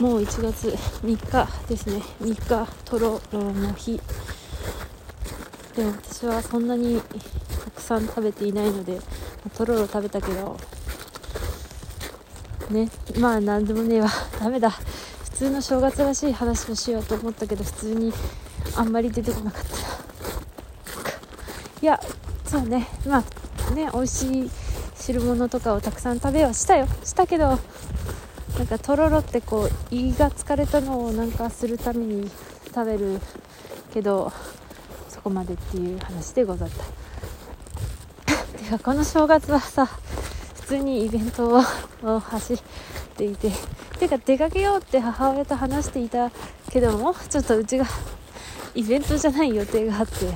もう1月3日ですね。3日とろろの日。でも私はそんなにたくさん食べていないのでとろろ食べたけどねまあ何でもねえわ。ダメだ。普通の正月らしい話をしようと思ったけど普通にあんまり出てこなかった。いやそうね。まあね美味しい汁物とかをたくさん食べはしたよ。したけどなんかとろろってこう胃が疲れたのをなんかするために食べるけどそこまでっていう話でござった。てかこの正月はさ普通にイベントを走っていててか出かけようって母親と話していたけどもちょっとうちがイベントじゃない予定があって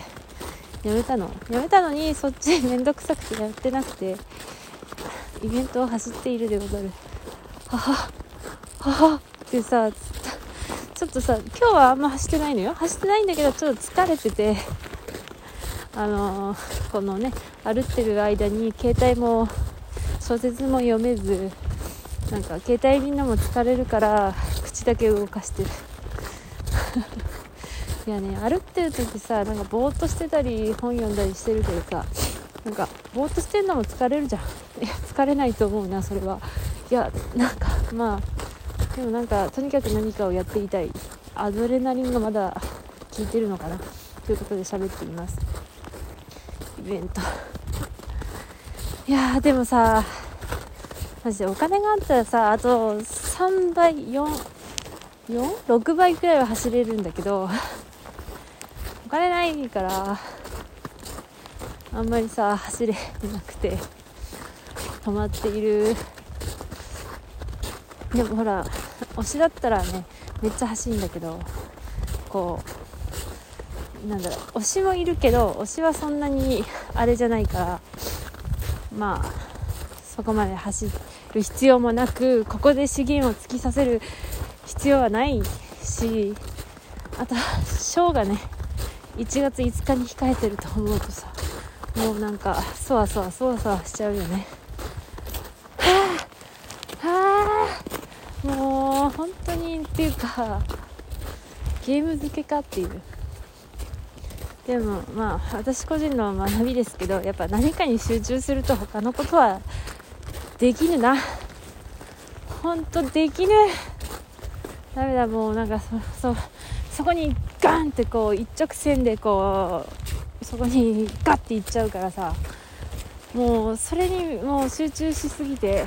やめたの？やめたのにそっちめんどくさくてやってなくてイベントを走っているでござる。ははってさちょっとさ今日はあんま走ってないのよ。走ってないんだけどちょっと疲れてて。あのー、このね歩ってる間に携帯も小説も読めずなんか携帯見るのも疲れるから口だけ動かしてる。いやね歩ってる時さなんかぼーっとしてたり本読んだりしてるけどさなんかぼーっとしてんのも疲れるじゃん。いや疲れないと思うなそれは。いやなんかまあでもなんかとにかく何かをやっていたい。アドレナリンがまだ効いてるのかな。ということで喋っています。イベント。いやでもさマジでお金があったらさあと3倍446倍くらいは走れるんだけどお金ないからあんまりさ走れなくて止まっている。でもほら推しだったらねめっちゃ走るんだけどこうなんだろう推しもいるけど推しはそんなにあれじゃないからまあそこまで走る必要もなくここで資源を突きさせる必要はないしあとショーがね1月5日に控えてると思うとさもうなんかそわそわそわそわしちゃうよねもう本当にっていうかゲーム付けかっていう。でもまあ私個人の学びですけどやっぱ何かに集中すると他のことはできるな。本当できる。ダメだもうなんかそそそこにガンってこう一直線でこうそこにガッていっちゃうからさ。もうそれにもう集中しすぎて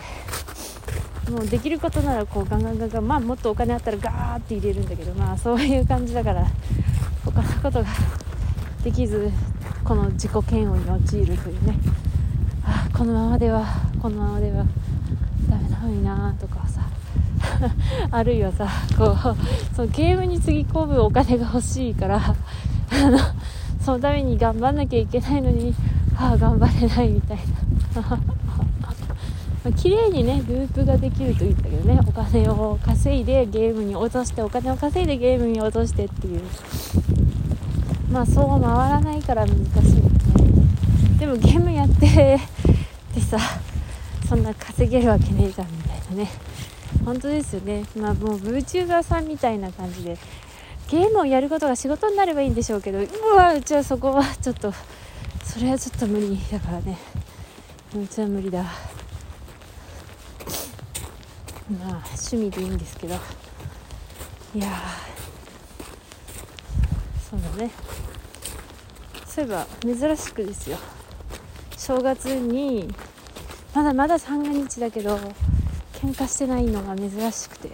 もうできることならこうガンガンガンガンまあもっとお金あったらガーって入れるんだけどまあそういう感じだから他のことが できずこの自己嫌悪に陥るというね。あこのままではこのままではダメなのになとかさ。あるいはさこうそのゲームにつぎ込むお金が欲しいから あのそのために頑張んなきゃいけないのにああ頑張れないみたいな。まあ、綺麗にねループができるといいんだけどねお金を稼いでゲームに落としてお金を稼いでゲームに落としてっていう。まあそう回らないから難しいよね。でもゲームやって でさそんな稼げるわけねえじゃんみたいなね。本当ですよね。まあもう VTuber さんみたいな感じでゲームをやることが仕事になればいいんでしょうけどうわうちはそこはちょっとそれはちょっと無理だからね。うちは無理だ。まあ趣味でいいんですけど。いやそうだね。そういえば珍しくですよ。正月にまだまだ三が日だけど喧嘩してないのが珍しくて。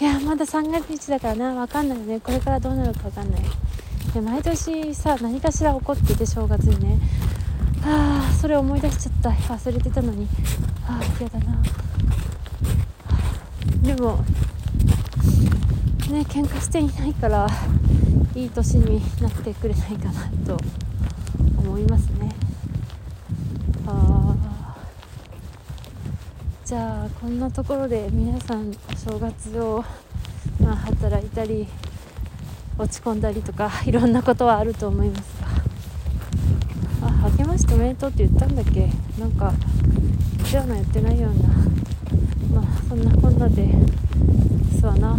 いやまだ三が日だからな。分かんないよね。これからどうなるか分かんない。で毎年さ何かしら起こってて正月にね。ああそれ思い出しちゃった。忘れてたのに。ああ嫌だな。でもね喧嘩していないからいい年になってくれないかなと思いますね。あじゃあこんなところで皆さんお正月を、まあ、働いたり落ち込んだりとかいろんなことはあると思いますが。あ明けましておめでとうって言ったんだっけ？なんか言ったような言ってないようなまあそんなこんなですわな。